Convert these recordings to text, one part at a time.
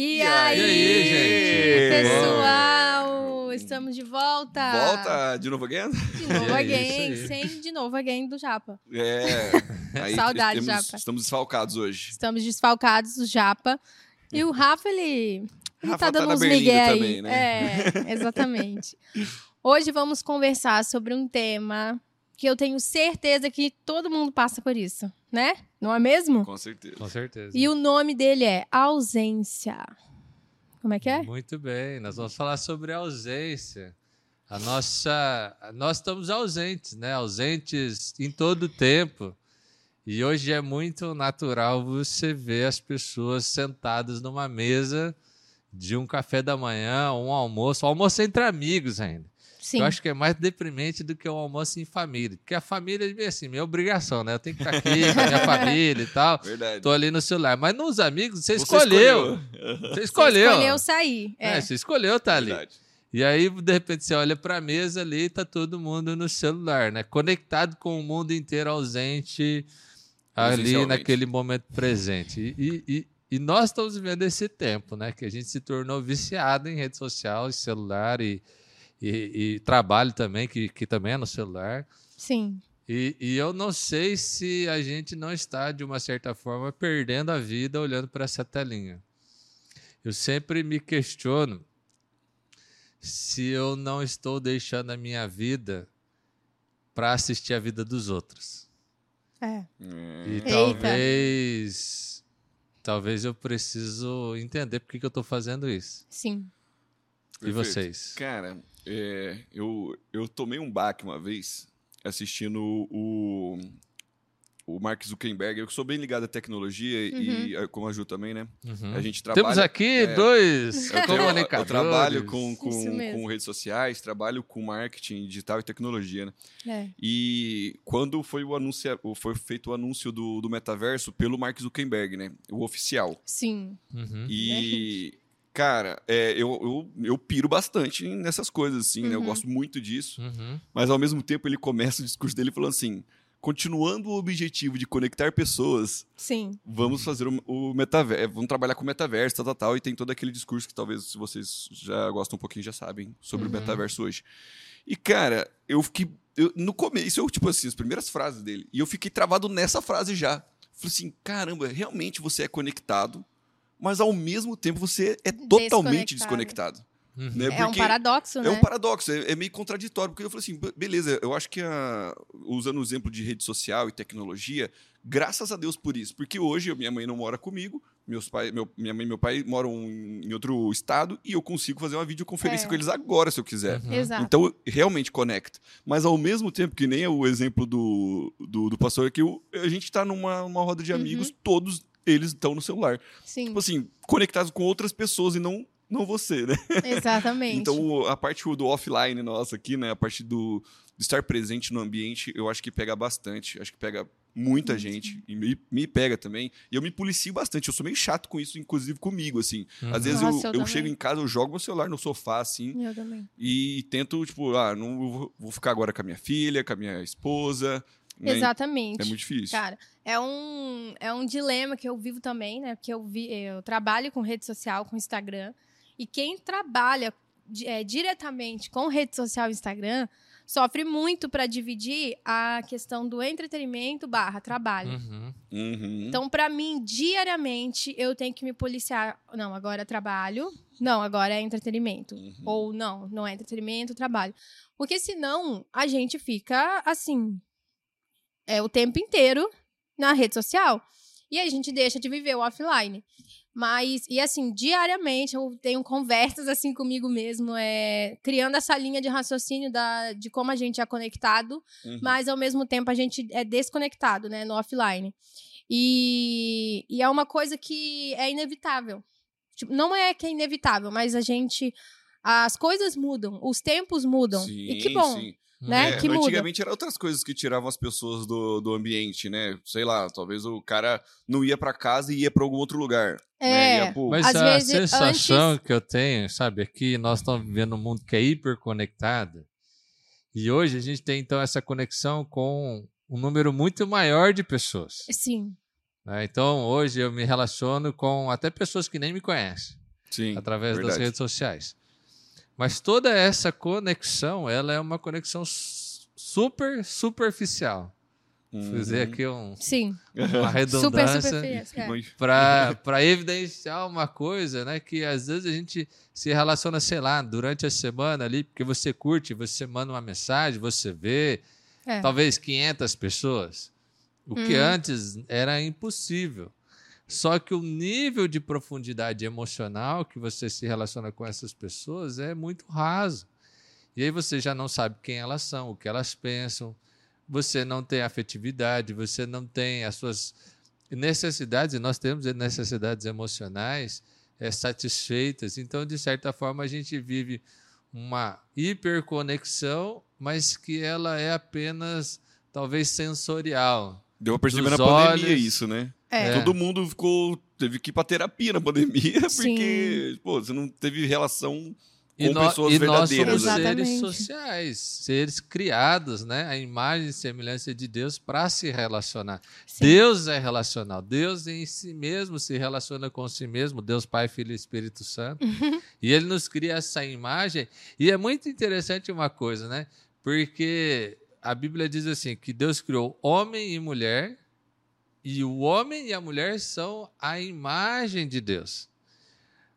E, E aí, aí, gente? pessoal? Estamos de volta. Volta de novo again? De novo É again, sem de novo again do Japa. É. Aí Saudade, temos- Japa. Estamos desfalcados hoje. Estamos desfalcados do Japa. E o Rafa, ele, ele Rafa tá tá dando na uns migué aí. também, né? É, exatamente. Hoje vamos conversar sobre um tema que eu tenho certeza que todo mundo passa por isso, né? Não é mesmo? Com certeza. Com certeza. E o nome dele é ausência. Como é que é? Muito bem, nós vamos falar sobre ausência. A nossa, nós estamos ausentes, né? Ausentes em todo o tempo. E hoje é muito natural você ver as pessoas sentadas numa mesa de um café da manhã, um almoço, almoço entre amigos ainda. Sim. Eu acho que é mais deprimente do que o almoço em família. Porque a família é assim, minha obrigação, né? Eu tenho que estar aqui com a minha família e tal. Verdade. Tô ali no celular. Mas nos amigos, você, Você escolheu. escolheu. Você Você escolheu. escolheu sair. É. É, você escolheu tá ali. Verdade. E aí, de repente, você olha para a mesa ali e tá todo mundo no celular, né? Conectado com o mundo inteiro ausente ali naquele momento presente. E, e, e nós estamos vivendo esse tempo, né? Que a gente se tornou viciado em rede social, e celular e, e, e trabalho também, que, que também é no celular. Sim. E, e eu não sei se a gente não está, de uma certa forma, perdendo a vida olhando para essa telinha. Eu sempre me questiono se eu não estou deixando a minha vida para assistir a vida dos outros. É. Hum, E Eita. talvez talvez eu preciso entender por que, que eu estou fazendo isso. Sim. E perfeito. vocês? Cara, é, eu, eu tomei um baque uma vez assistindo o, o Mark Zuckerberg. Eu sou bem ligado à tecnologia e Uhum. eh, como a Ju também, né? Uhum. A gente trabalha... Temos aqui é, dois Eu, tenho- comunicadores. eu trabalho com, com, com redes sociais, trabalho com marketing digital e tecnologia, né? É. E quando foi, o anúncio, foi feito o anúncio do, do metaverso pelo Mark Zuckerberg, né? O oficial. Sim. Uhum. E, cara, é, eu, eu, eu piro bastante nessas coisas, assim, né? Eu Uhum. gosto muito disso. Uhum. Mas, ao mesmo tempo, ele começa o discurso dele falando assim... Continuando o objetivo de conectar pessoas, Sim. vamos fazer o, o metaverso, vamos trabalhar com o metaverso, tal, tal, tal, e tem todo aquele discurso que talvez, se vocês já gostam um pouquinho, já sabem sobre Uhum. o metaverso hoje. E, cara, eu fiquei. eu- no começo, eu, tipo assim, as primeiras frases dele, e eu fiquei travado nessa frase já. Falei assim: caramba, realmente você é conectado, mas ao mesmo tempo você é totalmente Desconectado. Uhum. Né? É um paradoxo, né? é um paradoxo, é, é meio contraditório, porque eu falei assim, "Be- beleza, eu acho que a- usando o exemplo de rede social e tecnologia, graças a Deus por isso, porque hoje minha mãe não mora comigo, meus pai, meu- minha mãe e meu pai moram em outro estado e eu consigo fazer uma videoconferência É. com eles agora, se eu quiser. Uhum. Exato. Então, realmente conecta. Mas ao mesmo tempo, que nem é o exemplo do, do, do pastor aqui, o- a gente está numa uma roda de Uhum. amigos, todos eles estão no celular. Sim. Tipo assim, conectados com outras pessoas e não, não você, né? Exatamente. Então, a parte do offline nossa aqui, né? A parte do, de estar presente no ambiente, eu acho que pega bastante. Acho que pega muita gente. E me, me pega também. E eu me policio bastante. Eu sou meio chato com isso, inclusive comigo, assim. Uhum. Às vezes Nossa, eu, eu eu chego em casa, eu jogo meu celular no sofá, assim. Eu também. E tento, tipo, ah, não vou ficar agora com a minha filha, com a minha esposa. Né? Exatamente. É muito difícil. Cara, é um, é um dilema que eu vivo também, né? Porque eu, vi, eu trabalho com rede social, com Instagram. E quem trabalha é, diretamente com rede social e Instagram sofre muito para dividir a questão do entretenimento barra trabalho. Uhum. Uhum. Então, pra mim, diariamente, eu tenho que me policiar. Não, agora é trabalho. Não, agora é entretenimento. Uhum. Ou não, não é entretenimento, trabalho. Porque senão a gente fica assim, é o tempo inteiro na rede social e a gente deixa de viver o offline. Mas, e assim, diariamente eu tenho conversas assim comigo mesmo, é, criando essa linha de raciocínio da, de como a gente é conectado, Uhum. mas ao mesmo tempo a gente é desconectado, né, no offline. E, e é uma coisa que é inevitável. Tipo, não é que é inevitável, mas a gente. As coisas mudam, os tempos mudam. e que bom, sim. Né? É, que muda. antigamente eram outras coisas que tiravam as pessoas do, do ambiente, né? Sei lá, talvez o cara não ia pra casa e ia pra algum outro lugar. É, né? Pro- Mas Às a vezes, sensação que eu tenho, sabe, é que nós estamos vivendo um mundo que é hiperconectado. E hoje a gente tem, então, essa conexão com um número muito maior de pessoas. Sim. né? Então, hoje eu me relaciono com até pessoas que nem me conhecem. Sim, através das verdade. redes sociais. Mas toda essa conexão, ela é uma conexão super superficial. Uhum. Fazer aqui um, Sim. uma Super, redundância super feia. É. Para evidenciar uma coisa, né? Que às vezes a gente se relaciona, sei lá, durante a semana ali, porque você curte, você manda uma mensagem, você vê, É. talvez 500 pessoas. O que Uhum. antes era impossível. Só que o nível de profundidade emocional que você se relaciona com essas pessoas é muito raso. E aí você já não sabe quem elas são, o que elas pensam, você não tem afetividade, você não tem as suas necessidades, e nós temos necessidades emocionais é, satisfeitas. Então, de certa forma, a gente vive uma hiperconexão, mas que ela é apenas, talvez, sensorial. Deu pra perceber na pandemia olhos. isso, né? É. É. Todo mundo ficou. Teve que ir pra terapia na pandemia, Sim. porque, pô, você não teve relação E, com nó- pessoas e nós verdadeiras. somos né? Exatamente. seres sociais, seres criados, né? A imagem e semelhança de Deus para se relacionar. Sim. Deus é relacional. Deus em si mesmo se relaciona com si mesmo, Deus Pai, Filho e Espírito Santo. E ele nos cria essa imagem. E é muito interessante uma coisa, né? Porque a Bíblia diz assim: que Deus criou homem e mulher, e o homem e a mulher são a imagem de Deus.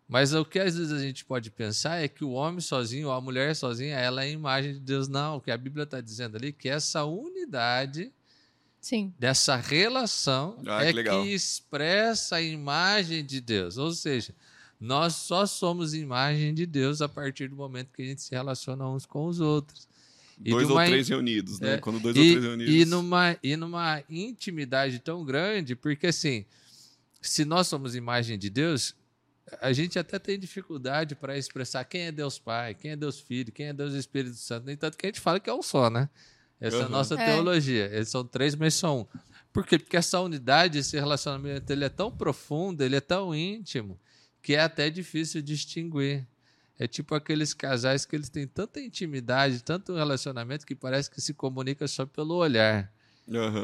Mas o que às vezes a gente pode pensar é que o homem sozinho ou a mulher sozinha, ela é a imagem de Deus. Não, o que a Bíblia está dizendo ali é que essa unidade Sim. dessa relação Ah, é que que, expressa a imagem de Deus. Ou seja, nós só somos imagem de Deus a partir do momento que a gente se relaciona uns com os outros. E Dois ou uma- três reunidos, né? É, Quando dois ou E, três reunidos. e, numa, e numa intimidade tão grande, porque assim, se nós somos imagem de Deus, a gente até tem dificuldade para expressar quem é Deus Pai, quem é Deus Filho, quem é Deus Espírito Santo. No entanto, que a gente fala que é um só, né? Essa é a Uhum. nossa É. teologia. Eles são três, mas são um. Por quê? Porque essa unidade, esse relacionamento, ele é tão profundo, ele é tão íntimo, que é até difícil distinguir. É tipo aqueles casais que eles têm tanta intimidade, tanto relacionamento, que parece que se comunica só pelo olhar.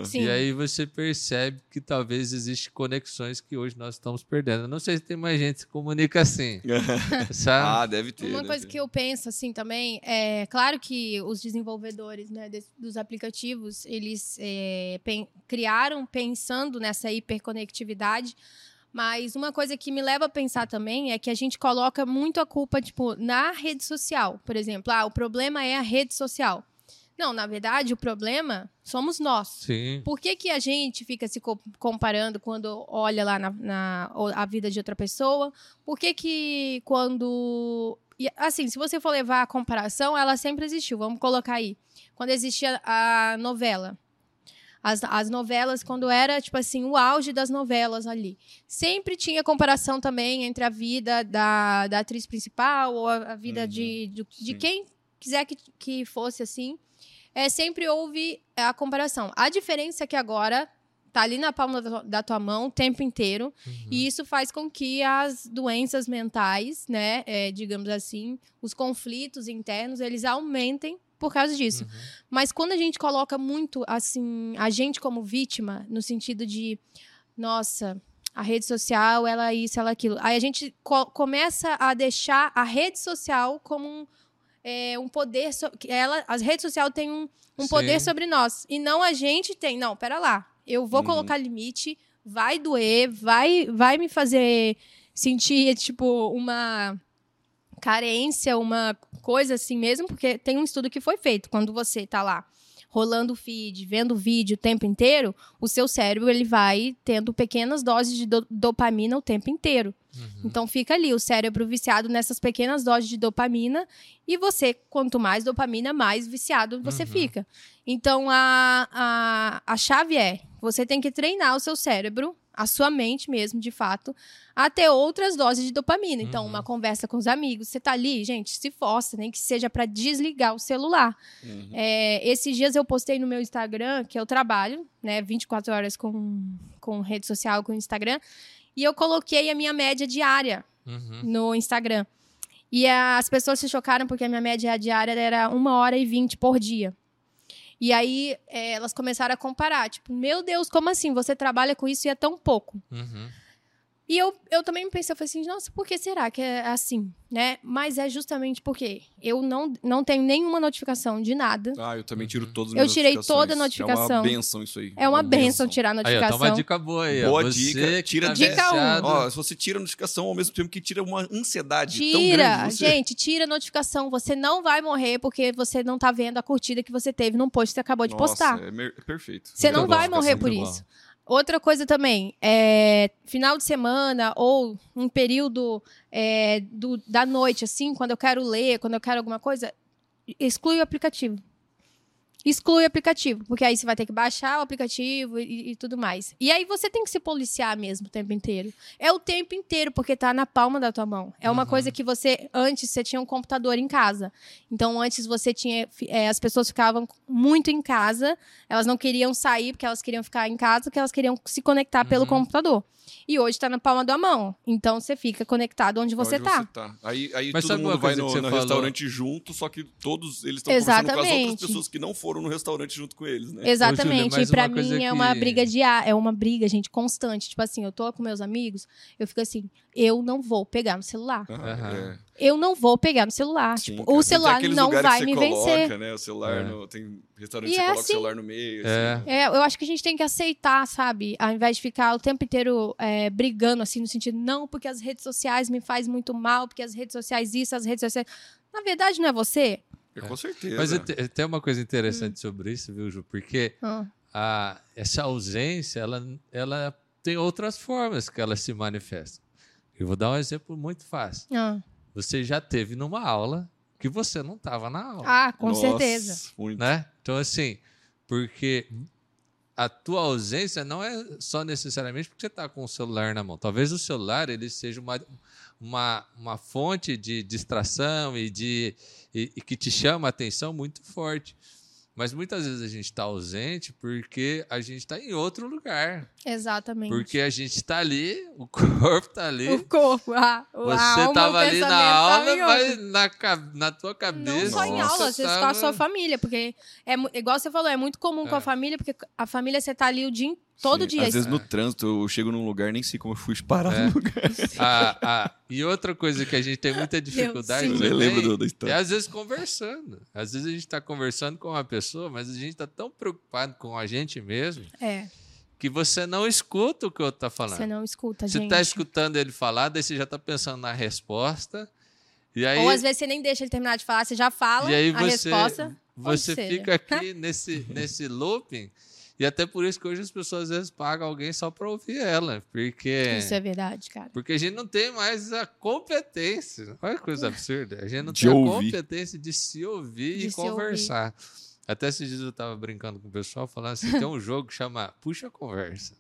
Sim. E aí você percebe que talvez existem conexões que hoje nós estamos perdendo. Eu Não sei se tem mais gente que se comunica assim, sabe? ah, deve ter. Uma deve coisa ter. que eu penso assim também é claro que os desenvolvedores né, dos aplicativos eles é, pen- criaram pensando nessa hiperconectividade, mas uma coisa que me leva a pensar também é que a gente coloca muito a culpa tipo na rede social, por exemplo, ah, o problema é a rede social. Não, na verdade o problema somos nós. Sim. Por que, que a gente fica se co- comparando quando olha lá na, na- a vida de outra pessoa? Por que, que quando. assim, se você for levar a comparação, ela sempre existiu. Vamos colocar aí. Quando existia a novela. As, as novelas, quando era, tipo assim, o auge das novelas ali. Sempre tinha comparação também entre a vida da, da atriz principal ou a, a vida Uhum, de, de, de quem quiser que, que fosse assim. É, sempre houve a comparação. A diferença é que agora tá ali na palma da tua- da tua mão o tempo inteiro. Uhum. E isso faz com que as doenças mentais, né, é, digamos assim, os conflitos internos, eles aumentem por causa disso. Uhum. Mas quando a gente coloca muito, assim, a gente como vítima, no sentido de, nossa, a rede social, ela é isso, ela é aquilo. Aí a gente co- começa a deixar a rede social como um, é, um poder. so- que ela, as redes sociais têm um, um poder sobre nós. E não a gente tem. Não, pera lá. Eu vou Uhum. colocar limite, vai doer, vai, vai me fazer sentir, tipo, uma carência, uma coisa assim mesmo, porque tem um estudo que foi feito. Quando você tá lá rolando o feed, vendo o vídeo o tempo inteiro, o seu cérebro ele vai tendo pequenas doses de do- dopamina o tempo inteiro. Uhum. Então fica ali o cérebro viciado nessas pequenas doses de dopamina e você, quanto mais dopamina, mais viciado você Uhum. fica. Então a, a, a chave é: você tem que treinar o seu cérebro, a sua mente mesmo, de fato, a ter outras doses de dopamina. Então, Uhum. uma conversa com os amigos, você tá ali, gente, se força, nem que seja para desligar o celular. Uhum. É, esses dias eu postei no meu Instagram, que eu trabalho, né, 24 horas com, com rede social, com Instagram, e eu coloquei a minha média diária Uhum. no Instagram. E as pessoas se chocaram porque a minha média diária era uma hora e vinte por dia. E aí é, elas começaram a comparar, tipo, meu Deus, como assim? Você trabalha com isso e é tão pouco. Uhum. E eu, eu também pensei, eu falei assim, nossa, por que será que é assim, né? Mas é justamente porque eu não, não tenho nenhuma notificação de nada. Ah, eu também tiro todas as Eu tirei toda a notificação. É uma benção isso aí. É uma benção tirar a Aí, ó, notificação. toma uma dica boa aí. ó. Boa Você dica. Tira tá Dica um. Ó, se você tira a notificação ao mesmo tempo que tira uma ansiedade tão Tira, grande. Você... gente, tira a notificação. Você não vai morrer porque você não tá vendo a curtida que você teve num post que você acabou de Nossa, postar. É, é perfeito. Você Muito não bom, vai morrer muito por bom. isso. Outra coisa também, é, final de semana ou um período é, do- da noite, assim, quando eu quero ler, quando eu quero alguma coisa, exclui o aplicativo. Exclui o aplicativo, porque aí você vai ter que baixar o aplicativo e, e tudo mais. E aí você tem que se policiar mesmo o tempo inteiro. É o tempo inteiro, porque tá na palma da tua mão. É uma Uhum. coisa que você, antes, você tinha um computador em casa. Então, antes você tinha. é, as pessoas ficavam muito em casa, elas não queriam sair porque elas queriam ficar em casa, porque elas queriam se conectar pelo Uhum. computador. E hoje tá na palma da mão. Então você fica conectado onde você Onde tá. Você tá. Aí, aí Mas todo mundo vai coisa no, que no restaurante junto, só que todos eles estão conversando com as outras pessoas que não foram no restaurante junto com eles, né? Exatamente. mas e pra uma coisa mim é uma que- briga diária, é uma briga, gente, constante. Tipo assim, eu tô com meus amigos, eu fico assim, eu não vou pegar no celular. Aham, Aham. é. Eu não vou pegar no celular. Sim, tipo, o celular não vai que me você coloca, vencer. Né, o celular É. no- tem restaurante E que você é coloca assim. o celular no meio. É. assim. É, eu acho que a gente tem que aceitar, sabe? Ao invés de ficar o tempo inteiro é, brigando, assim, no sentido, não, porque as redes sociais me faz muito mal, porque as redes sociais isso, as redes sociais. Na verdade, não é você. É, com certeza. Mas tem uma coisa interessante sobre isso, viu, Ju? Porque Ah, a, essa ausência, ela, ela tem outras formas que ela se manifesta. Eu vou dar um exemplo muito fácil. ah. Você já teve numa aula que você não estava na aula, Ah, com Nossa, certeza. Muito. né? Então, assim, porque a tua ausência não é só necessariamente porque você está com o celular na mão. Talvez o celular ele seja uma, uma, uma fonte de distração e, de, e, e que te chama a atenção muito forte. Mas muitas vezes a gente está ausente porque a gente está em outro lugar. Exatamente. Porque a gente está ali, o corpo está ali. O corpo, a, a Você estava ali na pensamento aula, tava mas na, na tua cabeça. Não só em aula, às vezes com a tava- sua família, porque é igual você falou, é muito comum com É. a família, porque a família você tá ali o dia in- todo Sim, dia. Às vezes É. no trânsito eu chego num lugar nem sei como eu fui parar É. no lugar. Ah, ah, e outra coisa que a gente tem muita dificuldade. Eu também lembro do- da é história. às vezes conversando. Às vezes a gente está conversando com uma pessoa, mas a gente está tão preocupado com a gente mesmo É, que você não escuta o que o outro está falando. você não escuta, Você gente. está escutando ele falar, daí você já está pensando na resposta. E aí, Ou às vezes você nem deixa ele terminar de falar, você já fala e aí a você, resposta. você fica aqui nesse, nesse looping. E até por isso que hoje as pessoas às vezes pagam alguém só para ouvir ela. Porque. Isso é verdade, cara. Porque a gente não tem mais a competência. Olha que coisa absurda. A gente não De tem a ouvir. competência de se ouvir De e se conversar. Até esses dias eu tava brincando com o pessoal, falando assim: tem um jogo que chama Puxa Conversa.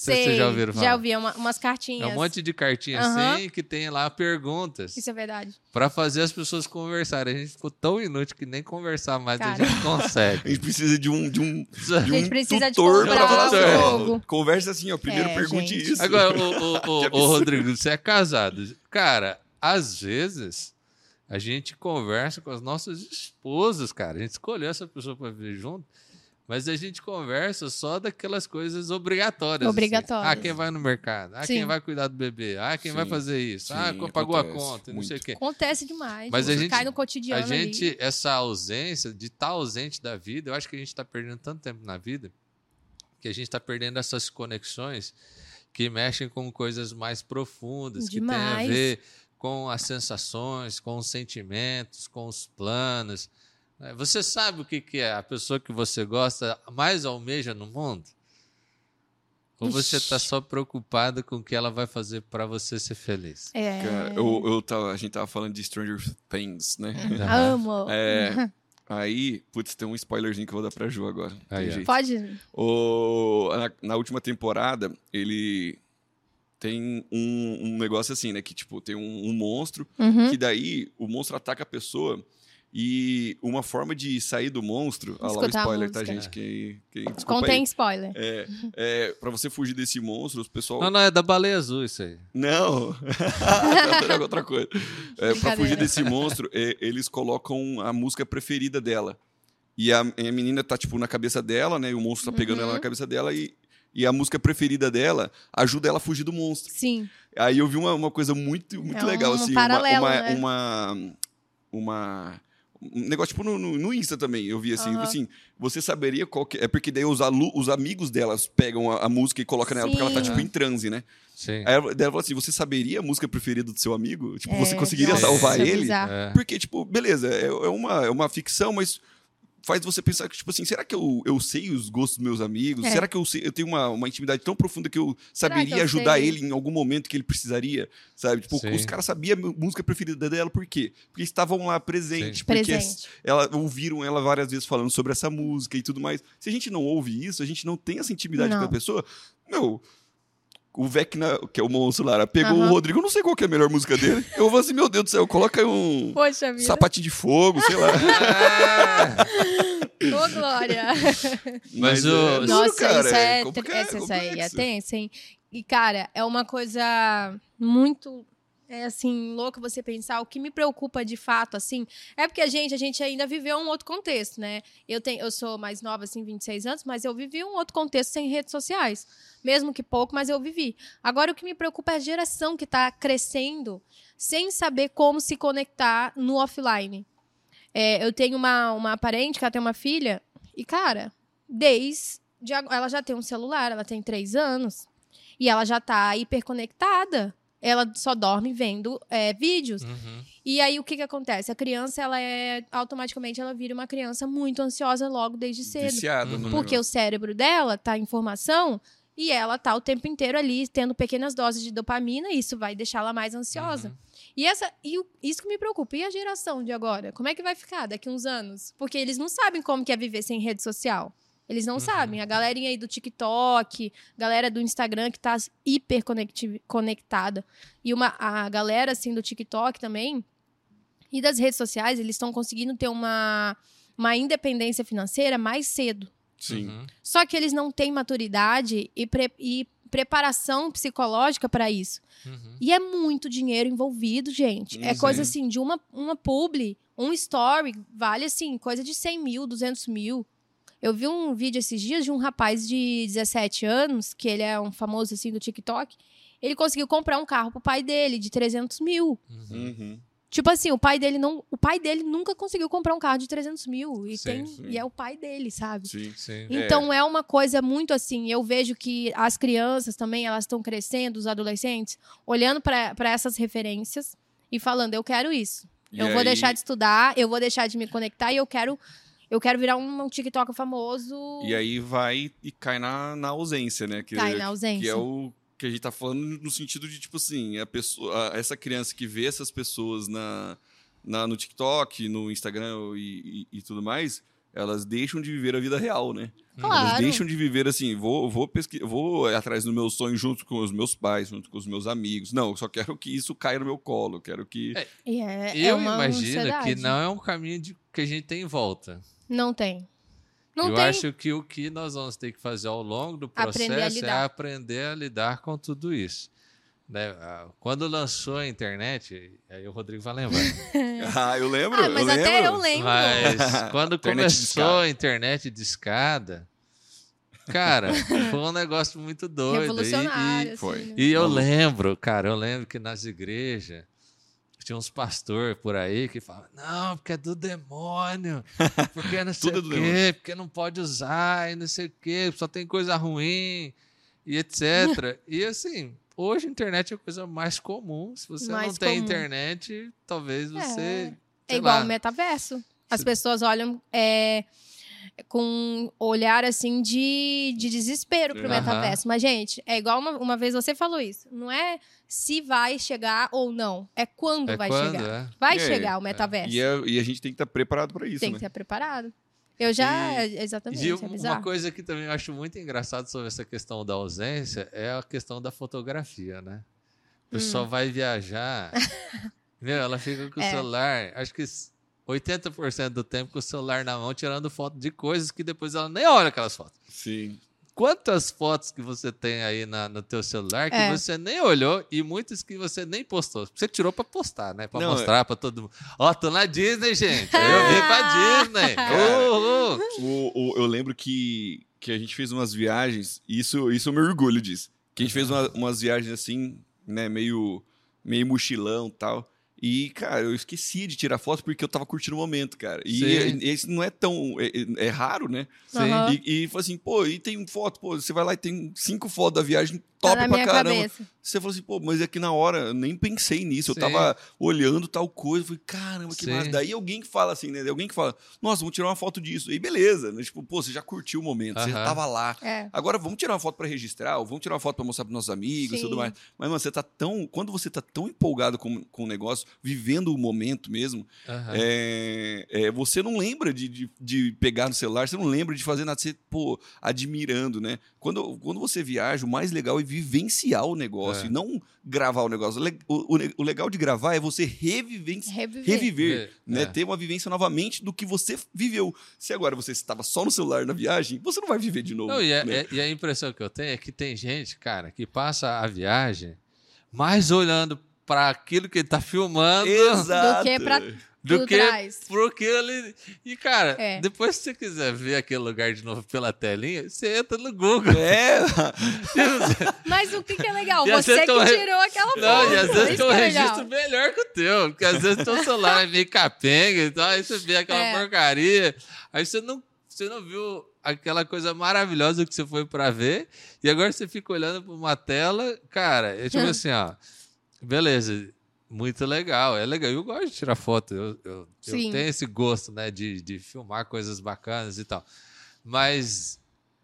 Sei se vocês já ouviram falar. Já ouvi é uma- umas cartinhas. É um monte de cartinha Aham. assim que tem lá perguntas Isso é verdade. pra fazer as pessoas conversarem. A gente ficou tão inútil que nem conversar mais Cara. a gente A consegue. gente precisa de um, de um, de A um gente precisa de tutor pra comprar falar assim. Conversa assim, ó. Primeiro É, pergunte gente. isso. Agora, o, o, o-. Rodrigo, você é casado. Cara, às vezes a gente conversa com as nossas esposas, cara. A gente escolheu essa pessoa para viver junto, mas a gente conversa só daquelas coisas obrigatórias. assim. Obrigatórias. Ah, quem vai no mercado? Ah, Sim. quem vai cuidar do bebê? Ah, quem vai Sim. fazer isso? ah, Sim, quem pagou a conta? Não sei o Muito. quê. Acontece demais. Mas a gente- cai no A cotidiano gente, ali. essa ausência, de estar ausente da vida, eu acho que a gente está perdendo tanto tempo na vida que a gente está perdendo essas conexões que mexem com coisas mais profundas, que têm a Demais. ver com as sensações, com os sentimentos, com os planos. Né? Você sabe o que, é a pessoa que você gosta mais almeja no mundo? Ou você está só preocupado com o que ela vai fazer para você ser feliz? É. Cara, eu, eu tava, a gente tava falando de Stranger Things, né? Amo. É, aí, putz, tem um spoilerzinho que eu vou dar pra Ju agora. Aí, jeito. Pode. O, na, na última temporada, ele tem um, um negócio assim, né? Que, tipo, tem um, um monstro, Uhum. que daí o monstro ataca a pessoa e uma forma de sair do monstro... Ah, lá o spoiler, tá, gente? Quem, quem, desculpa Contém aí. spoiler. É, é, pra você fugir desse monstro, os pessoal... Não, não, é da baleia azul isso aí. Não! Outra- outra coisa. É, pra fugir desse monstro, é, eles colocam a música preferida dela. E a, e a menina tá, tipo, na cabeça dela, né? E o monstro tá pegando Uhum. ela na cabeça dela e e a música preferida dela ajuda ela a fugir do monstro. Sim. Aí eu vi uma, uma coisa muito, muito É legal, um assim. paralelo, uma, né? uma, uma, um negócio tipo no, no, no Insta também, eu vi assim, Aham. assim, você saberia qual que é, porque daí os, alu, os amigos delas pegam a, a música e colocam nela, porque ela tá Sim. tipo em transe, né? Sim. Aí ela, daí ela falou assim, você saberia a música preferida do seu amigo? Tipo, você É, conseguiria nossa, salvar é ele? É. Porque, tipo, beleza, é, é uma, é uma ficção, mas faz você pensar que, tipo assim, será que eu, eu sei os gostos dos meus amigos? É. Será que eu, sei, eu tenho uma, uma intimidade tão profunda que eu saberia que eu ajudar sei? ele em algum momento que ele precisaria? Sabe? Tipo, Sim. os caras sabiam a música preferida dela, por quê? Porque estavam lá presentes, porque Presente. ela, ouviram ela várias vezes falando sobre essa música e tudo mais. Se a gente não ouve isso, a gente não tem essa intimidade Não. com a pessoa, meu. O Vecna, que é o monstro lá, pegou o Aham. Rodrigo, eu não sei qual que é a melhor música dele. Eu vou assim, meu Deus do céu, coloca aí um Poxa vida. sapatinho de fogo, sei lá. É. Ô, Glória. Mas o- é duro, Nossa, cara, isso é, compli- essa, essa aí é tensa, hein? E, cara, é uma coisa muito, é assim, louca você pensar. O que me preocupa de fato, assim, é porque a gente, a gente ainda viveu um outro contexto, né? Eu, tenho, eu sou mais nova, assim, 26 anos, mas eu vivi um outro contexto sem redes sociais. Mesmo que pouco, mas eu vivi. Agora, o que me preocupa é a geração que está crescendo sem saber como se conectar no offline. É, eu tenho uma, uma parente que ela tem uma filha, e, cara, desde. Ela já tem um celular, ela tem três anos, e ela já tá hiperconectada. Ela só dorme vendo é, vídeos. Uhum. E aí, o que que acontece? A criança, ela é. Automaticamente, ela vira uma criança muito ansiosa logo desde cedo. Viciado Uhum. Porque negócio. o cérebro dela tá em formação e ela tá o tempo inteiro ali tendo pequenas doses de dopamina e isso vai deixá-la mais ansiosa. Uhum. E essa e o- isso que me preocupa. E a geração de agora? Como é que vai ficar daqui uns anos? Porque eles não sabem como que é viver sem rede social. Eles não Uhum. sabem. A galerinha aí do TikTok, galera do Instagram que tá hiper conectada. E uma, a galera assim do TikTok também e das redes sociais, eles estão conseguindo ter uma, uma independência financeira mais cedo. Sim. Uhum. Só que eles não têm maturidade e, pre- e preparação psicológica para isso. Uhum. E é muito dinheiro envolvido, gente. É Sim. coisa assim, de uma, uma publi, um story, vale assim, coisa de 100 mil, 200 mil. Eu vi um vídeo esses dias de um rapaz de 17 anos, que ele é um famoso assim do TikTok. Ele conseguiu comprar um carro pro pai dele de 300 mil. Uhum. Uhum. Tipo assim, o pai dele não, o pai dele nunca conseguiu comprar um carro de 300 mil e Sim, tem sim. e é o pai dele, sabe? Sim. Sim. Então é. uma coisa muito assim. Eu vejo que as crianças também elas estão crescendo, os adolescentes, olhando para essas referências e falando: eu quero isso. E eu vou aí- deixar de estudar, eu vou deixar de me conectar e eu quero, eu quero virar um, um TikTok famoso. E aí vai e cai na, na ausência, né? Que, cai na ausência. que é o que a gente tá falando no sentido de, tipo assim, a pessoa, a- essa criança que vê essas pessoas na, na, no TikTok, no Instagram e, e- e tudo mais, elas deixam de viver a vida real, né? Elas Claro. deixam de viver assim, vou, vou, pesqui- vou atrás do meu sonho junto com os meus pais, junto com os meus amigos. Não, eu só quero que isso caia no meu colo, quero que... É, é, é Eu uma imagino que ansiedade. não é um caminho de- que a gente tem em volta. Não tem. Não eu tem. acho que o que nós vamos ter que fazer ao longo do Aprender processo é lidar. aprender a lidar com tudo isso. Né? Ah, Quando lançou a internet, aí o Rodrigo vai lembrar. Ah, eu lembro, Ah, mas eu até lembro. eu lembro. Mas quando Internet começou a internet de escada, cara, foi um negócio muito doido. E- Revolucionário. E, foi. assim, né? e eu lembro, cara, eu lembro que nas igrejas tinha uns pastores por aí que falavam, não, porque é do demônio, porque não sei o quê, demônio. porque não pode usar e não sei o quê, só tem coisa ruim e etc. e assim, hoje a internet é a coisa mais comum. Se você não Mais tem comum. internet, talvez você... É sei igual o metaverso. As Se- pessoas olham é, com um olhar assim de, de desespero pro Aham. metaverso. Mas, gente, é igual uma, uma vez você falou isso. Não é se vai chegar ou não. É quando é vai quando, chegar. é. Vai E aí? chegar o metaverso. E, é- e a gente tem que estar preparado para isso, Tem né? que estar preparado. Eu já. Exatamente. E é uma bizarro. coisa que também eu acho muito engraçado sobre essa questão da ausência é a questão da fotografia, né? A pessoa vai viajar, meu, ela fica com Hum. É. o celular, acho que 80% do tempo com o celular na mão, tirando foto de coisas que depois ela nem olha aquelas fotos. Sim. Quantas fotos que você tem aí na, no teu celular que É. você nem olhou e muitas que você nem postou? Você tirou pra postar, né? Pra Não, mostrar pra todo mundo. Ó, tô na Disney, gente. Eu vim pra Disney. Uh, uh. O, o- eu lembro que que a gente fez umas viagens, e isso, isso eu me orgulho disso. Que a gente fez uma- umas viagens assim, né, meio, meio mochilão e tal. E, cara, eu esqueci de tirar foto porque eu tava curtindo o momento, cara. E Sim. esse não é tão. É, é raro, né? Sim. E, e assim, pô, e tem foto, pô, você vai lá e tem cinco fotos da viagem top na pra caramba. cabeça. Você falou assim, pô, mas aqui na hora eu nem pensei nisso. Sim. Eu tava olhando tal coisa. Falei, caramba, que Sim. massa. Daí alguém que fala assim, né? Alguém que fala, nossa, vamos tirar uma foto disso. E beleza, né? Tipo, pô, você já curtiu o momento, você já tava lá. É. Agora vamos tirar uma foto pra registrar, ou vamos tirar uma foto pra mostrar pros nossos amigos e Sim. tudo mais. Mas, mano, você tá tão. Quando você tá tão empolgado com, com o negócio, vivendo o momento mesmo, Aham. é, é, você não lembra de, de, de pegar no celular, você não lembra de fazer nada, você, pô, admirando, né? Quando, quando você viaja, o mais legal é vivenciar o negócio É. e não gravar o negócio. O, o- o- legal de gravar é você. Reviver. Reviver, É. né? É. Ter uma vivência novamente do que você viveu. Se agora você estava só no celular na viagem, você não vai viver de novo. Não, e, é- né? é- e a impressão que eu tenho é que tem gente, cara, que passa a viagem mais olhando para aquilo que ele tá filmando Exato. Do que pra- do que trás. pro que ele. E, cara, É. depois se você quiser ver aquele lugar de novo pela telinha, você entra no Google. É, Mas o que, que é legal? E Você que re- tirou aquela foto. Não, e às vezes tem um é registro legal. melhor que o teu. Porque às vezes teu celular é meio capenga e tal, aí você vê aquela É. porcaria. Aí você não, você não viu aquela coisa maravilhosa que você foi pra ver. E agora você fica olhando pra uma tela. Cara, é tipo assim, ó. Beleza. Muito legal, é legal. Eu gosto de tirar foto, eu, eu, eu tenho esse gosto, né, de, de filmar coisas bacanas e tal. Mas,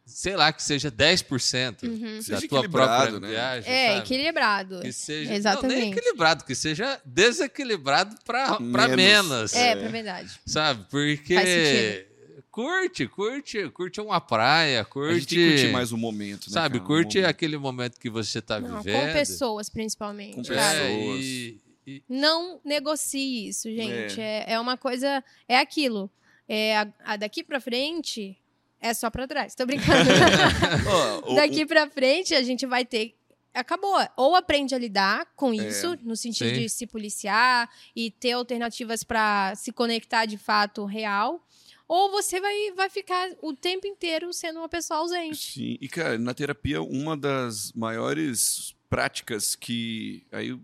sei lá, que seja 10% Uhum. da Seja tua própria né? viagem. É, sabe? equilibrado. Que seja. Não, nem Exatamente. equilibrado, que seja desequilibrado para Menos. menos. É, É. pra verdade. Sabe? Porque. Curte, curte, curte uma praia, curte. a gente tem que curtir mais o momento, né? Sabe, cara? Curte momento. aquele momento que você está Não, vivendo. com pessoas, principalmente. Com. É, pessoas. e, e- Não negocie isso, gente. É, é uma coisa. É aquilo. É, a, a daqui pra frente é só pra trás. Tô brincando. Daqui pra frente a gente vai ter. Acabou. Ou aprende a lidar com isso, no sentido Sim. de se policiar e ter alternativas pra se conectar de fato real. Ou você vai, vai ficar o tempo inteiro sendo uma pessoa ausente. Sim, e cara, na terapia, uma das maiores práticas que. Aí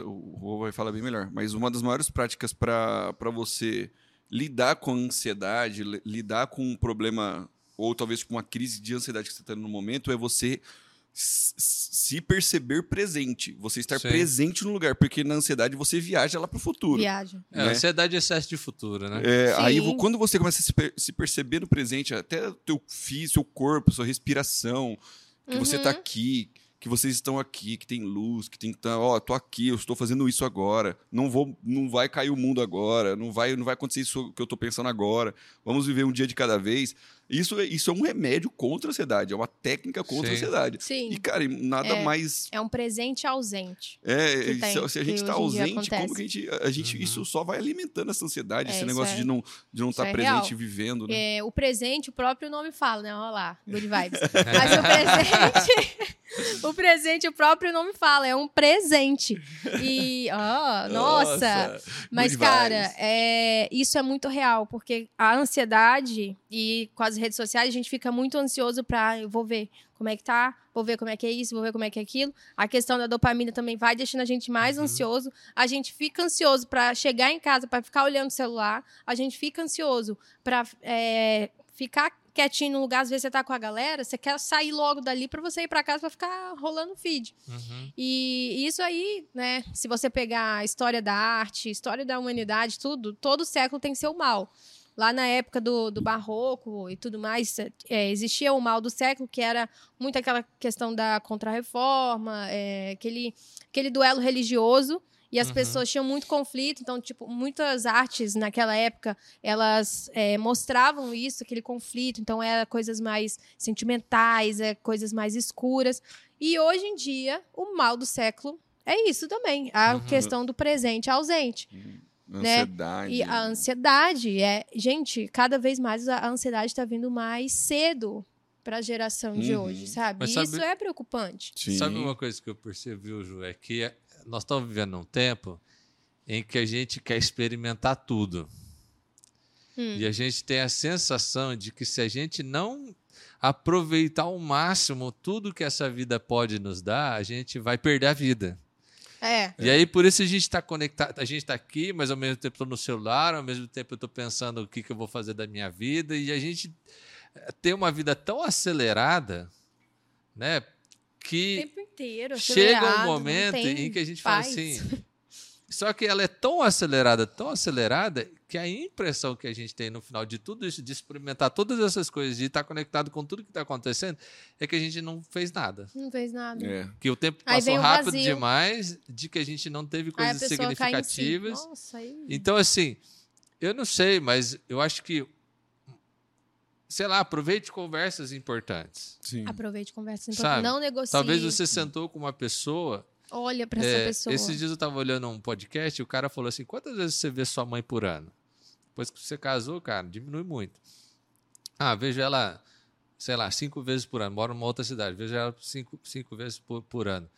o o Rô vai falar bem melhor, mas uma das maiores práticas para você lidar com a ansiedade, li- lidar com um problema, ou talvez com uma crise de ansiedade que você está no momento, é você se perceber presente, você estar Sim. presente no lugar, porque na ansiedade você viaja lá para o futuro. Viagem. é, né? ansiedade é excesso de futuro, né? É, aí quando você começa a se, per- se perceber no presente, até o teu físico, seu corpo, sua respiração, que você tá Uhum. aqui, que vocês estão aqui, que tem luz, que tem tá, ó, tô aqui, eu estou fazendo isso agora. Não vou, não vai cair o mundo agora, não vai, não vai acontecer isso que eu tô pensando agora. Vamos viver um dia de cada vez. Isso é, isso é um remédio contra a ansiedade, é uma técnica contra a Sim. ansiedade. Sim. E cara, nada É. mais É um presente ausente. é, se- se a gente está ausente, como que a gente, a gente Uhum. isso só vai alimentando essa ansiedade, É, esse negócio é- de não de não estar é presente real. vivendo, né? É, o presente, o próprio nome fala, né? Olha lá, good vibes. Mas o presente, o presente, o próprio nome fala, é um presente. E, ó, nossa. Mas, good cara, é, isso é muito real, porque a ansiedade e as redes sociais, a gente fica muito ansioso pra, eu vou ver como é que tá, vou ver como é que é isso, vou ver como é que é aquilo. A questão da dopamina também vai deixando a gente mais Uhum. ansioso. A gente fica ansioso pra chegar em casa, pra ficar olhando o celular. A gente fica ansioso pra é, ficar quietinho no lugar. Às vezes você tá com a galera, você quer sair logo dali pra você ir pra casa pra ficar rolando o feed. Uhum. E isso aí, né? Se você pegar a história da arte, história da humanidade, tudo, todo século tem seu mal. Lá na época do, do barroco e tudo mais, é, existia o mal do século, que era muito aquela questão da contra-reforma, é, aquele, aquele duelo religioso. E as Uhum. pessoas tinham muito conflito, então, tipo, muitas artes naquela época, elas é, mostravam isso, aquele conflito. Então, era coisas mais sentimentais, é, coisas mais escuras. E hoje em dia, o mal do século é isso também. A Uhum. questão do presente ausente. né? Ansiedade. E a ansiedade é. Gente, cada vez mais a ansiedade está vindo mais cedo para a geração de Uhum. hoje, sabe? Mas E sabe- isso é preocupante. Sim. Sabe uma coisa que eu percebi, Ju, é que nós estamos vivendo um tempo em que a gente quer experimentar tudo. Hum. E a gente tem a sensação de que se a gente não aproveitar ao máximo tudo que essa vida pode nos dar, a gente vai perder a vida. É. E aí, por isso a gente está conectado, a gente está aqui, mas ao mesmo tempo estou no celular, ao mesmo tempo eu estou pensando o que, que eu vou fazer da minha vida, e a gente eh, tem uma vida tão acelerada, né? O Que tempo inteiro. chega um momento tem em que a gente paz. fala assim. Só que ela é tão acelerada, tão acelerada, que a impressão que a gente tem no final de tudo isso, de experimentar todas essas coisas, de estar conectado com tudo que está acontecendo, é que a gente não fez nada. Não fez nada. É. Que o tempo Aí passou o rápido vazio. demais, de que a gente não teve Aí a coisas em si. significativas. Nossa, aí... Então, assim, eu não sei, mas eu acho que, sei lá, aproveite conversas importantes. Sim. Aproveite, conversa. Sabe, Não negocie. Talvez você sentou com uma pessoa. Olha pra é, essa pessoa. esses dias eu estava olhando um podcast e o cara falou assim: quantas vezes você vê sua mãe por ano? Depois que você casou, cara, diminui muito. Ah, vejo ela, sei lá, cinco vezes por ano. Moro numa outra cidade, vejo ela cinco, cinco vezes por, por ano.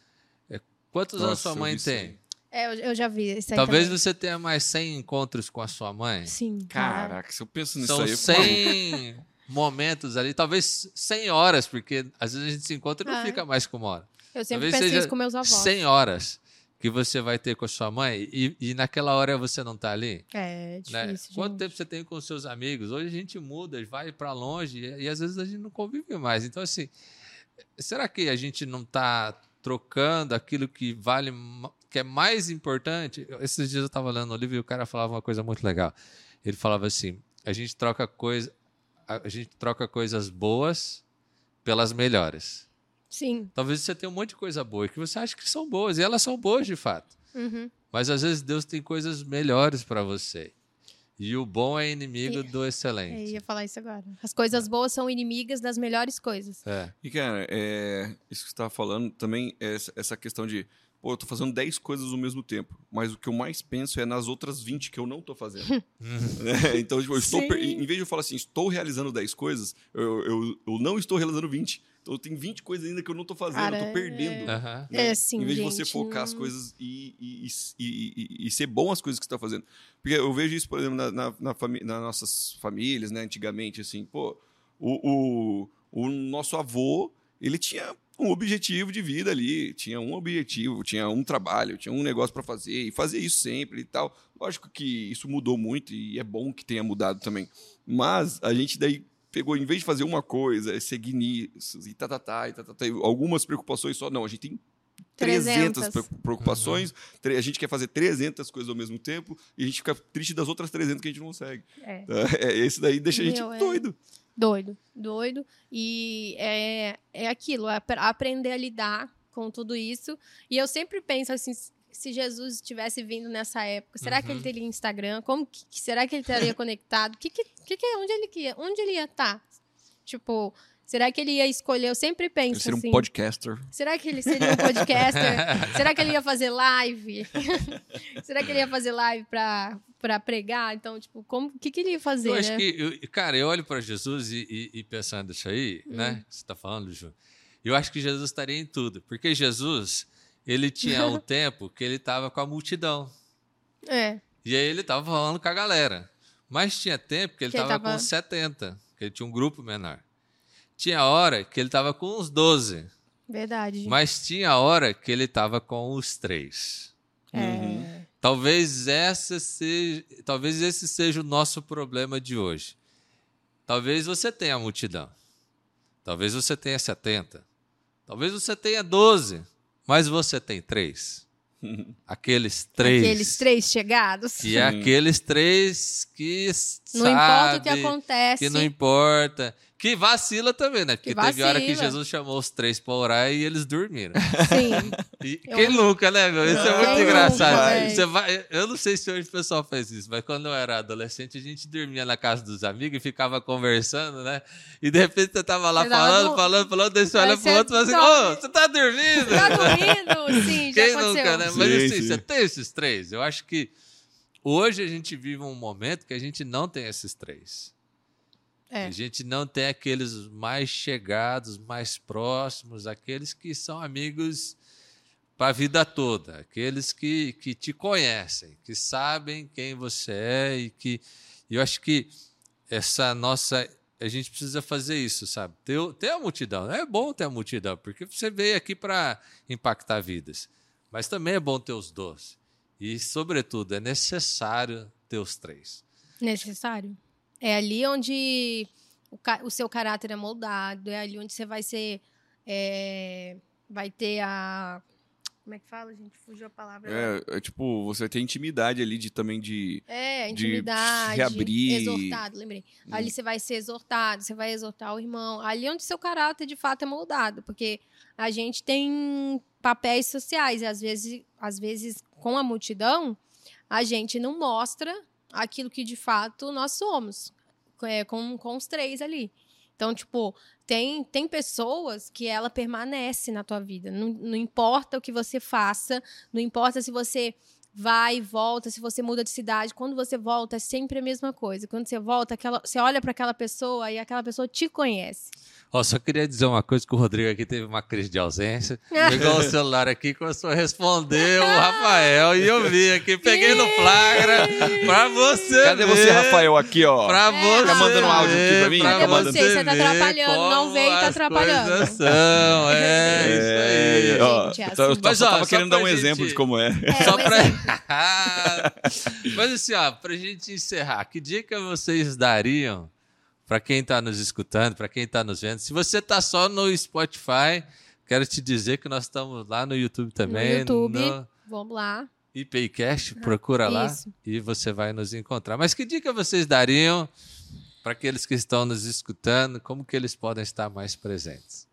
É, quantos anos Nossa, sua eu mãe tem? É, eu, já vi isso aí Talvez também. você tenha mais 100 encontros com a sua mãe. Sim, cara. Caraca, se eu penso nisso São aí. maluco. 100 momentos ali, talvez 100 horas, porque às vezes a gente se encontra e não Ah. fica mais com uma hora. Eu sempre penso isso com meus avós. 100 horas que você vai ter com a sua mãe e, e naquela hora você não está ali. É Né? difícil, Quanto gente. tempo você tem com os seus amigos? Hoje a gente muda, vai para longe e, e às vezes a gente não convive mais. Então, assim, será que a gente não está trocando aquilo que vale, que é mais importante? Esses dias eu estava lendo o livro e o cara falava uma coisa muito legal. Ele falava assim: a gente troca coisa, a gente troca coisas boas pelas melhores. Sim. Talvez você tenha um monte de coisa boa que você acha que são boas e elas são boas de fato. Uhum. Mas às vezes Deus tem coisas melhores para você. E o bom é inimigo E- do Eu excelente. ia falar isso agora. As coisas boas são inimigas das melhores coisas. É. E, cara, é, isso que você tava falando também, é essa, questão de, pô, eu tô fazendo 10 coisas ao mesmo tempo, mas o que eu mais penso é nas outras 20 que eu não tô fazendo. Né? Então, tipo, eu estou, em vez de eu falar assim, estou realizando 10 coisas, eu, eu, eu não estou realizando 20. Então, tem 20 coisas ainda que eu não tô fazendo, Cara, eu tô perdendo. é- né? É, sim, Em vez de gente, você focar as não- coisas e, e, e, e- e ser bom as coisas que você está fazendo. Porque eu vejo isso, por exemplo, na, na, na fami- nas nossas famílias, né? Antigamente, assim, pô, o, o, o nosso avô, ele tinha um objetivo de vida ali, tinha um objetivo, tinha um trabalho, tinha um negócio para fazer, e fazia isso sempre e tal. Lógico que isso mudou muito e é bom que tenha mudado também. Mas a gente daí pegou, em vez de fazer uma coisa, é seguir nisso, e tá, tá, tá, e tá, tá, tá, algumas preocupações só, não, a gente tem 300 300. pre- preocupações, tre- a gente quer fazer 300 coisas ao mesmo tempo e a gente fica triste das outras 300 que a gente não consegue. É. É, esse daí deixa a gente Meu, é. doido. Doido, doido. E é, é aquilo, é ap- aprender a lidar com tudo isso. E eu sempre penso assim, se Jesus tivesse vindo nessa época, será que Uhum. ele teria Instagram? Como que, que- será que ele estaria conectado? Que, que, que, que- onde ele ia, onde ele ia estar? Tipo, será que ele ia escolher? Eu sempre Ele penso ser um assim. podcaster. Será que ele seria um podcaster? será que ele ia fazer live? será que ele ia fazer live pra, pra pregar? Então, tipo, como, o que, que ele ia fazer, Eu acho né? que, eu- cara, eu olho para Jesus e, e- e pensando isso aí, Hum. né? que Você está falando, Ju. Eu acho que Jesus estaria em tudo. Porque Jesus, ele tinha um tempo que ele estava com a multidão. É, E aí ele estava falando com a galera. Mas tinha tempo que ele Que ele estava tava- com uns 70, que ele tinha um grupo menor. Tinha hora que ele estava com uns 12. verdade. Mas tinha hora que ele estava com os três. É. Talvez, essa seja, talvez esse seja o nosso problema de hoje. Talvez você tenha a multidão. Talvez você tenha 70. Talvez você tenha 12. Mas você tem três. Aqueles três. Aqueles três chegados. E é aqueles três que Não importa o que sabe, acontece. que não importa. Que vacila também, né? Porque Que teve hora que. Jesus chamou os três para orar e eles dormiram. Sim. E Eu- quem nunca, né, meu? Isso é muito Quem engraçado. nunca? Você vai, eu não sei se hoje o pessoal faz isso, mas quando eu era adolescente, a gente dormia na casa dos amigos e ficava conversando, né? E de repente você tava lá Você tava falando, do- falando, falando, daí você olha pro você outro e fala assim: dorme. Ô, você tá dormindo? Tá dormindo? Sim, já Quem aconteceu. nunca, né? Mas Sim, assim, sim. você tem esses três. Eu acho que hoje a gente vive um momento que a gente não tem esses três. É. A gente não tem aqueles mais chegados, mais próximos, aqueles que são amigos para a vida toda, aqueles que, que te conhecem, que sabem quem você é e que eu acho que essa nossa a gente precisa fazer isso, sabe? Ter, ter a multidão. É bom ter a multidão, porque você veio aqui para impactar vidas. Mas também é bom ter os dois. E, sobretudo, é necessário ter os três. Necessário. É ali onde o, o seu caráter é moldado, é ali onde você vai ser. é, vai ter a. Como é que fala, gente? Fugiu a palavra. É, é tipo, você tem intimidade ali de também de. É, de intimidade. reabrir. Exortado, lembrei. Ali você vai ser exortado, você vai exortar o irmão. Ali onde seu caráter de fato é moldado, porque a gente tem papéis sociais e às vezes, às vezes com a multidão, a gente não mostra aquilo que de fato nós somos, é, com, com os três ali. Então, tipo, tem, tem pessoas que ela permanece na tua vida. Não, não importa o que você faça, não importa se você vai e volta, se você muda de cidade, quando você volta é sempre a mesma coisa. Quando você volta, aquela, você olha para aquela pessoa e aquela pessoa te conhece. Ó, só queria dizer uma coisa que o Rodrigo aqui teve uma crise de ausência. Pegou o celular aqui e começou a responder o Rafael. E eu vi aqui, peguei no flagra pra você Cadê ver, você, Rafael, aqui, ó? Pra você Fica mandando um áudio aqui pra mim? pra Fica mandando. Você, você tá atrapalhando, não veio, tá as atrapalhando. São, é, É, Gente, é eu só- eu assim. só Mas, ó, tava só querendo dar um gente- exemplo de como é. É, Só mas pra... é- Mas assim, ó, pra gente encerrar, que dica vocês dariam pra quem tá nos escutando, pra quem tá nos vendo? Se você tá só no Spotify, quero te dizer que nós estamos lá no YouTube também. No YouTube. no Vamos lá. IPCast, procura lá Isso. e você vai nos encontrar. Mas que dica vocês dariam para aqueles que estão nos escutando? Como que eles podem estar mais presentes?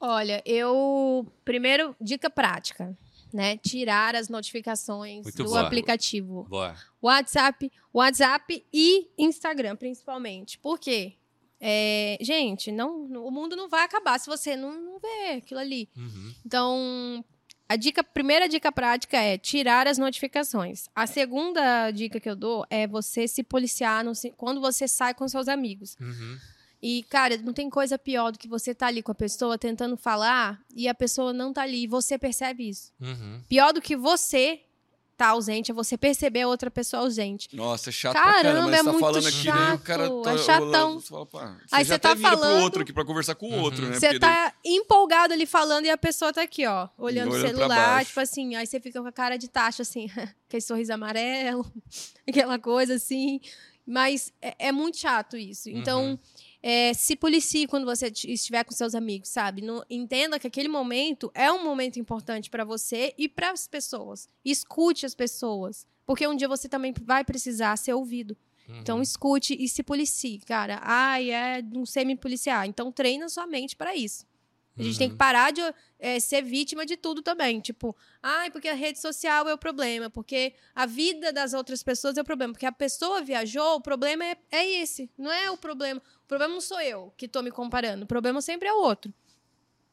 Olha, eu. Primeiro, dica prática, né? Tirar as notificações Muito do boa. aplicativo. Boa. WhatsApp, WhatsApp e Instagram, principalmente. Por quê? É, gente, não, o mundo não vai acabar se você não, não vê aquilo ali. Uhum. Então, a dica, primeira dica prática é tirar as notificações. A segunda dica que eu dou é você se policiar no quando você sai com seus amigos. Uhum. E, cara, não tem coisa pior do que você tá ali com a pessoa tentando falar e a pessoa não tá ali e você percebe isso. Uhum. Pior do que você tá ausente é você perceber a outra pessoa ausente. Nossa, é chato Caramba, pra caramba. é Você tá muito falando aqui, né? O cara chato, tá, é chatão. Você fala, pá, você Aí já você tá vira pro falando- outro aqui pra conversar com o Uhum. outro, né? Você Porque tá empolgado ali falando e a pessoa tá aqui, ó, olhando o celular, tipo assim, aí você fica com a cara de taxa, assim, aquele sorriso amarelo, aquela coisa assim. Mas é, é muito chato isso. Então, Uhum. É, se policie quando você estiver com seus amigos, sabe? Não- entenda que aquele momento é um momento importante pra você e para as pessoas. Escute as pessoas. Porque um dia você também vai precisar ser ouvido. Então Uhum. escute e se policie, cara. Ai, é, não sei me policiar. Então treina sua mente para isso. A gente tem que Uhum. parar de é, ser vítima de tudo também. Tipo, ai, porque a rede social é o problema, porque a vida das outras pessoas é o problema. Porque a pessoa viajou, o problema é, é esse. Não é o problema. O problema não sou eu que tô me comparando. O problema sempre é o outro.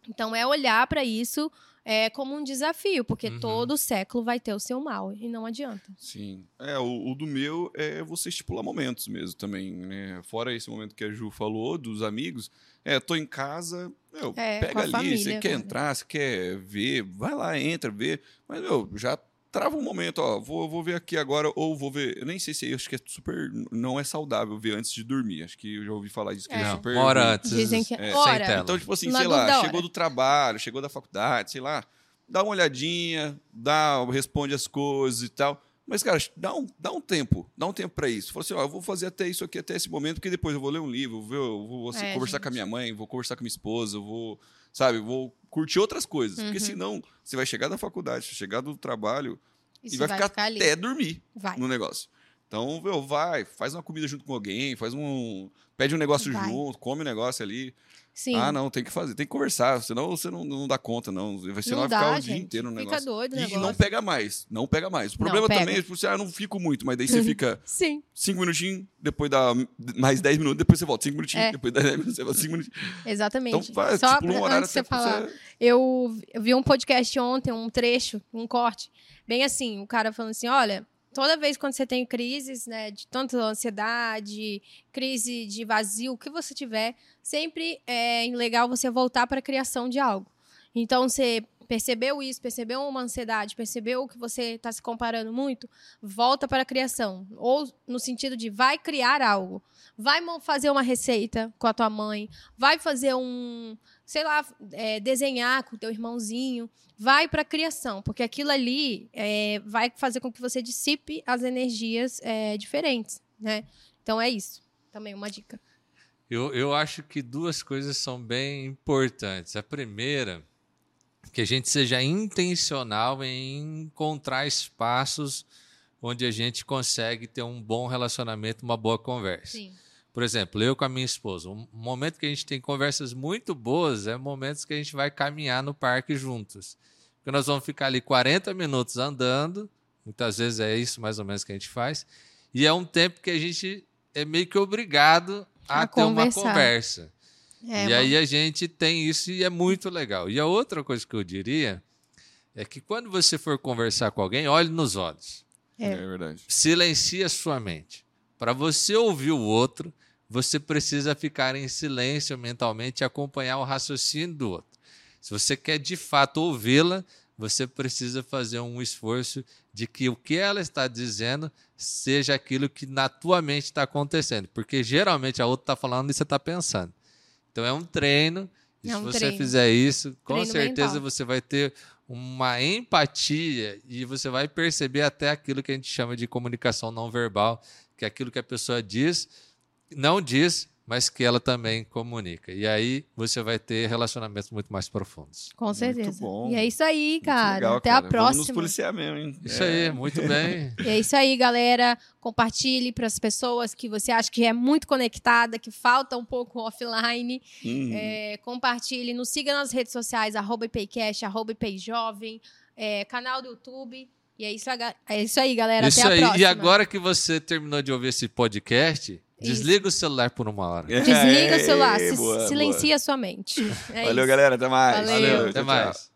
Então é olhar para isso é, como um desafio, porque Uhum. todo século vai ter o seu mal e não adianta. Sim. É, o, o do meu é você estipular momentos mesmo também, né? Fora esse momento que a Ju falou, dos amigos. É, tô em casa, meu, É, pega ali, família você quer entrar, você quer ver, vai lá, entra, vê. Mas, meu, já trava um momento, ó, vou, vou ver aqui agora, ou vou ver. Eu nem sei se acho que é super. Não é saudável ver antes de dormir. Acho que eu já ouvi falar disso, que é, É. super. Hora ruim. antes, Dizem que- sem Ora. tela. Então, tipo assim, Na sei lá, hora. chegou do trabalho, chegou da faculdade, sei lá, dá uma olhadinha, dá, responde as coisas e tal. Mas, cara, dá um, dá um tempo, dá um tempo pra isso. Fala assim, ó, eu vou fazer até isso aqui, até esse momento, porque depois eu vou ler um livro, eu vou, eu vou assim, É, conversar gente. com a minha mãe, vou conversar com a minha esposa, eu vou, sabe, vou curtir outras coisas. Porque Uhum. senão, você vai chegar da faculdade, chegar do trabalho Isso e vai, ficar, ali. até dormir Vai. no negócio. Então, meu, vai, faz uma comida junto com alguém, faz um. Pede um negócio Vai. junto, come um negócio ali. Sim. Ah, não, tem que fazer, tem que conversar, senão você não, não dá conta, não. Você Não vai dá, ficar o gente. dia inteiro no Fica negócio. doido E negócio. não pega mais, não pega mais. O problema também é, tipo, você, ah, não fico muito, mas daí você fica Sim. cinco minutinhos, depois dá mais dez minutos, depois você volta. Cinco minutinhos, É. depois dá dez minutos, você volta cinco minutinhos. Exatamente. Então, vai, Só tipo, um horário antes você falar, você... eu vi um podcast ontem, um trecho, um corte, bem assim, o cara falando assim, olha, toda vez quando você tem crises, né, de tanto ansiedade, crise de vazio, o que você tiver, sempre é legal você voltar para a criação de algo. Então, você percebeu isso, percebeu uma ansiedade, percebeu que você está se comparando muito, volta para a criação. Ou no sentido de vai criar algo. Vai fazer uma receita com a tua mãe, vai fazer um, sei lá, é, desenhar com o teu irmãozinho. Vai para a criação, porque aquilo ali é, vai fazer com que você dissipe as energias é, diferentes, né? Então é isso. Também uma dica. Eu, eu acho que duas coisas são bem importantes. A primeira, que a gente seja intencional em encontrar espaços onde a gente consegue ter um bom relacionamento, uma boa conversa. Sim. Por exemplo, eu com a minha esposa, um momento que a gente tem conversas muito boas é momentos que a gente vai caminhar no parque juntos. Porque nós vamos ficar ali 40 minutos andando, muitas vezes é isso mais ou menos que a gente faz, e é um tempo que a gente é meio que obrigado a, A ter uma conversa. É, e aí a gente tem isso e é muito legal. E a outra coisa que eu diria é que quando você for conversar com alguém, olhe nos olhos É. É verdade. silencie a sua mente. Para você ouvir o outro, você precisa ficar em silêncio mentalmente e acompanhar o raciocínio do outro. Se você quer de fato ouvi-la, você precisa fazer um esforço de que o que ela está dizendo seja aquilo que na tua mente está acontecendo. Porque geralmente a outra está falando e você está pensando. Então é um treino. E É se um você treino. fizer isso, com Treino certeza mental. você vai ter uma empatia e você vai perceber até aquilo que a gente chama de comunicação não verbal, que é aquilo que a pessoa diz, não diz, mas que ela também comunica. E aí você vai ter relacionamentos muito mais profundos. Com certeza. bom. E é isso aí, Muito cara. legal, Até cara. a próxima. Vamos nos policiar mesmo, hein? Isso É. aí, muito bem. E é isso aí, galera. Compartilhe para as pessoas que você acha que é muito conectada, que falta um pouco offline. Hum. É, compartilhe, nos siga nas redes sociais, arroba IPCast, arroba IPJovem, é, canal do YouTube. E é isso, aga- é isso aí, galera. Isso Até a aí. próxima. E agora que você terminou de ouvir esse podcast, desliga o celular por uma hora. É, Desliga o celular, se- boa, silencia a sua mente. É Valeu, isso. galera. Até mais. Valeu. Até Tchau, tchau. mais.